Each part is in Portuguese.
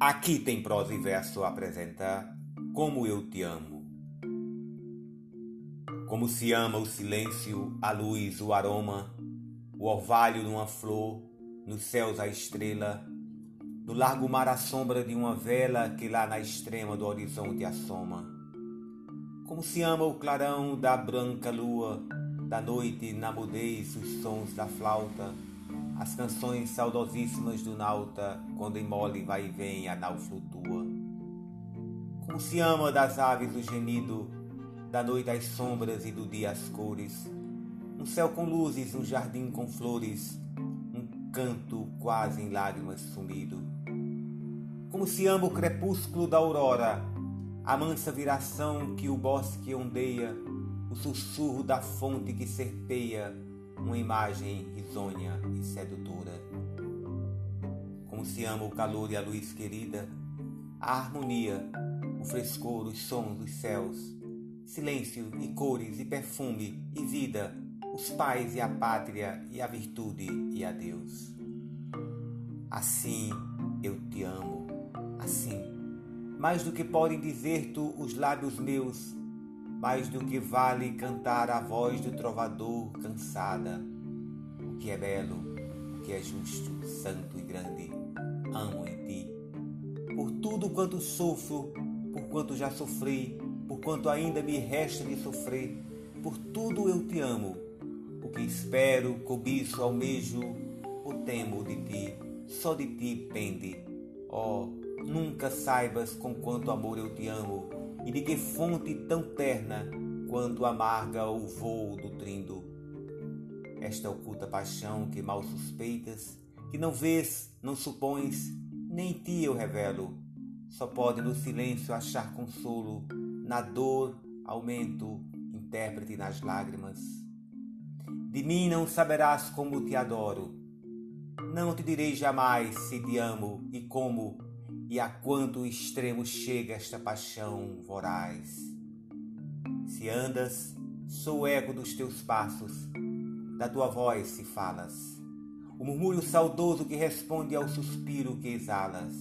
Aqui tem prosa e verso apresenta Como Eu Te Amo. Como se ama o silêncio, a luz, o aroma, o orvalho de uma flor, nos céus a estrela, no largo mar a sombra de uma vela que lá na extrema do horizonte assoma. Como se ama o clarão da branca lua, da noite na mudez os sons da flauta, as canções saudosíssimas do nauta, quando em mole vai e vem a nau flutua. Como se ama das aves o gemido, da noite as sombras e do dia as cores, um céu com luzes, um jardim com flores, um canto quase em lágrimas sumido. Como se ama o crepúsculo da aurora, a mansa viração que o bosque ondeia, o sussurro da fonte que serpeia, uma imagem risonha e sedutora. Como se ama o calor e a luz querida, a harmonia, o frescor, os sons dos céus, silêncio e cores e perfume e vida, os pais e a pátria e a virtude e a Deus. Assim eu te amo, assim, mais do que podem dizer-tu os lábios meus, mais do que vale cantar a voz do trovador cansada. O que é belo, o que é justo, santo e grande, amo em ti. Por tudo quanto sofro, por quanto já sofri, por quanto ainda me resta de sofrer, por tudo eu te amo. O que espero, cobiço, almejo, o temo de ti, só de ti pende. Oh, nunca saibas com quanto amor eu te amo e de que fonte tão terna quando amarga o voo do trindo. Esta oculta paixão que mal suspeitas, que não vês, não supões, nem ti eu revelo, só pode no silêncio achar consolo, na dor aumento, intérprete nas lágrimas. De mim não saberás como te adoro, não te direi jamais se te amo e como e a quanto extremo chega esta paixão voraz. Se andas, sou o eco dos teus passos, da tua voz se falas, o murmúrio saudoso que responde ao suspiro que exalas.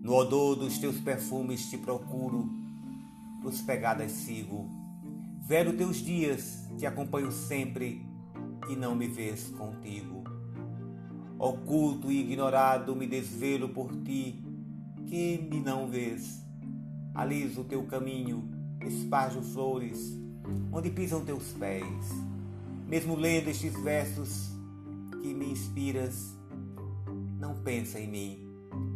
No odor dos teus perfumes te procuro, os pegadas sigo. Vero teus dias, te acompanho sempre e não me vês contigo. Oculto e ignorado me desvelo por ti, que me não vês. Aliso o teu caminho, esparjo flores, onde pisam teus pés. Mesmo lendo estes versos que me inspiras, não pensa em mim.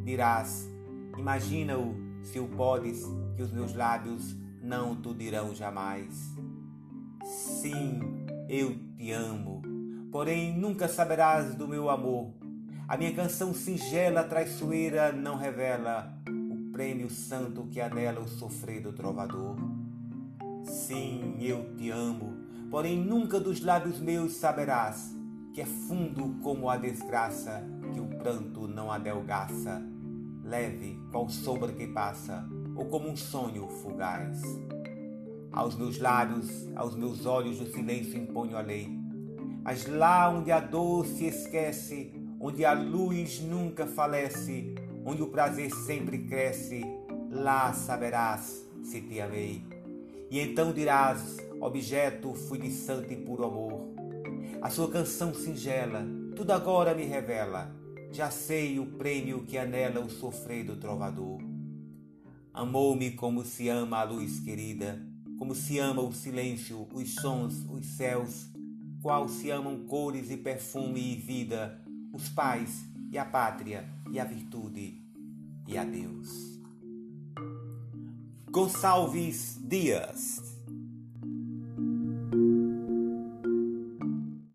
Dirás, imagina-o, se o podes, que os meus lábios não tu dirão jamais. Sim, eu te amo porém nunca saberás do meu amor. A minha canção singela, traiçoeira, não revela o prêmio santo que anela o sofrido trovador. Sim, eu te amo, porém nunca dos lábios meus saberás que é fundo como a desgraça, que o pranto não adelgaça, leve qual sombra que passa, ou como um sonho fugaz. Aos meus lábios, aos meus olhos do silêncio imponho a lei, mas lá onde a dor se esquece, onde a luz nunca falece, onde o prazer sempre cresce, lá saberás se te amei. E então dirás, objeto fui de santo e puro amor. A sua canção singela, tudo agora me revela, já sei o prêmio que anela o sofrido trovador. Amou-me como se ama a luz querida, como se ama o silêncio, os sons, os céus, qual se amam cores e perfume e vida, os pais e a pátria e a virtude e a Deus. Gonçalves Dias